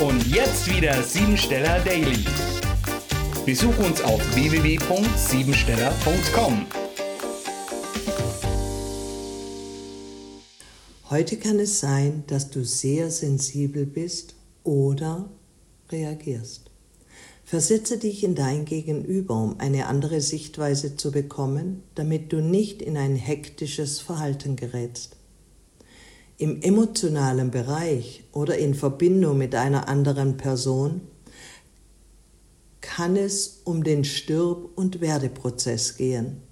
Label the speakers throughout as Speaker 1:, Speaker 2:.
Speaker 1: Und jetzt wieder Siebensteller Daily. Besuch uns auf www.siebensteller.com.
Speaker 2: Heute kann es sein, dass du sehr sensibel bist oder reagierst. Versetze dich in dein Gegenüber, um eine andere Sichtweise zu bekommen, damit du nicht in ein hektisches Verhalten gerätst. Im emotionalen Bereich oder in Verbindung mit einer anderen Person kann es um den Stirb- und Werdeprozess gehen.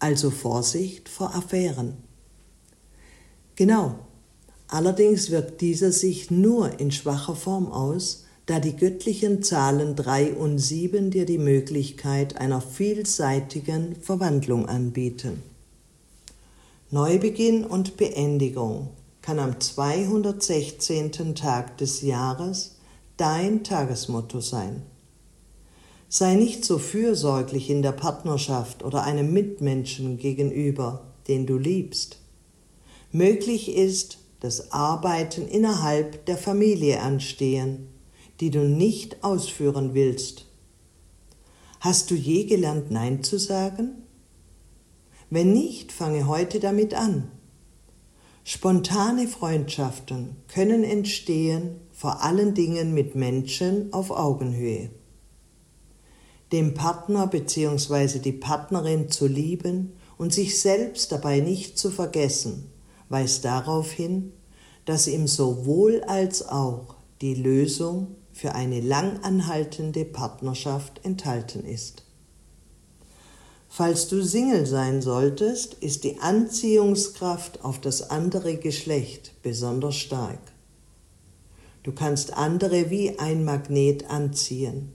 Speaker 2: Also Vorsicht vor Affären. Genau. Allerdings wirkt dieser sich nur in schwacher Form aus, da die göttlichen Zahlen 3 und 7 dir die Möglichkeit einer vielseitigen Verwandlung anbieten. Neubeginn und Beendigung kann am 216. Tag des Jahres dein Tagesmotto sein. Sei nicht so fürsorglich in der Partnerschaft oder einem Mitmenschen gegenüber, den du liebst. Möglich ist, dass Arbeiten innerhalb der Familie anstehen, die du nicht ausführen willst. Hast du je gelernt, Nein zu sagen? Wenn nicht, fange heute damit an. Spontane Freundschaften können entstehen, vor allen Dingen mit Menschen auf Augenhöhe. Dem Partner bzw. die Partnerin zu lieben und sich selbst dabei nicht zu vergessen, weist darauf hin, dass im sowohl als auch die Lösung für eine langanhaltende Partnerschaft enthalten ist. Falls du Single sein solltest, ist die Anziehungskraft auf das andere Geschlecht besonders stark. Du kannst andere wie ein Magnet anziehen.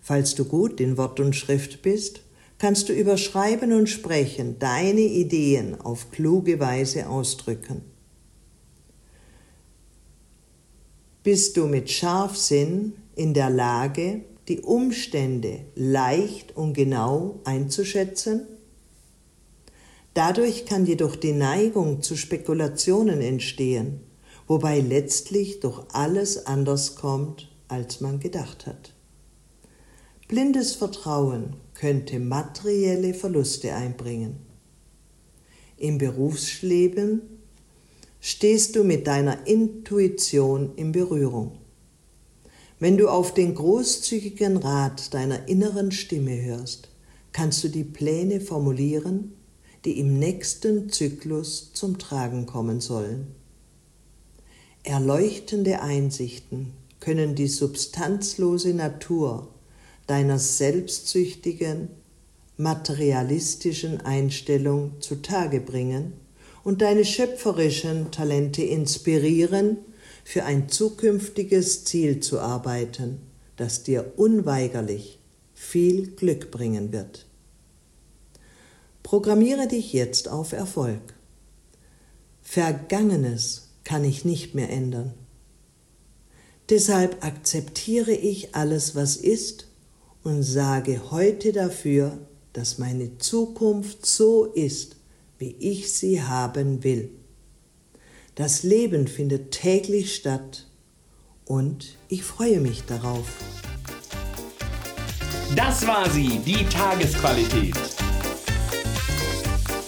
Speaker 2: Falls du gut in Wort und Schrift bist, kannst du über Schreiben und Sprechen deine Ideen auf kluge Weise ausdrücken. Bist du mit Scharfsinn in der Lage, die Umstände leicht und genau einzuschätzen? Dadurch kann jedoch die Neigung zu Spekulationen entstehen, wobei letztlich doch alles anders kommt, als man gedacht hat. Blindes Vertrauen könnte materielle Verluste einbringen. Im Berufsleben stehst du mit deiner Intuition in Berührung. Wenn du auf den großzügigen Rat deiner inneren Stimme hörst, kannst du die Pläne formulieren, die im nächsten Zyklus zum Tragen kommen sollen. Erleuchtende Einsichten können die substanzlose Natur deiner selbstsüchtigen, materialistischen Einstellung zutage bringen und deine schöpferischen Talente inspirieren für ein zukünftiges Ziel zu arbeiten, das dir unweigerlich viel Glück bringen wird. Programmiere dich jetzt auf Erfolg. Vergangenes kann ich nicht mehr ändern. Deshalb akzeptiere ich alles, was ist und sage heute dafür, dass meine Zukunft so ist, wie ich sie haben will. Das Leben findet täglich statt und ich freue mich darauf.
Speaker 1: Das war sie, die Tagesqualität.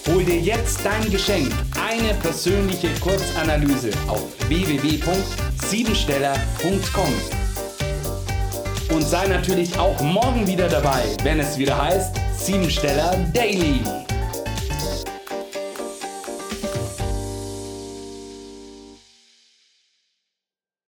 Speaker 1: Hol dir jetzt dein Geschenk, eine persönliche Kurzanalyse auf www.siebensteller.com. Und sei natürlich auch morgen wieder dabei, wenn es wieder heißt Siebensteller Daily.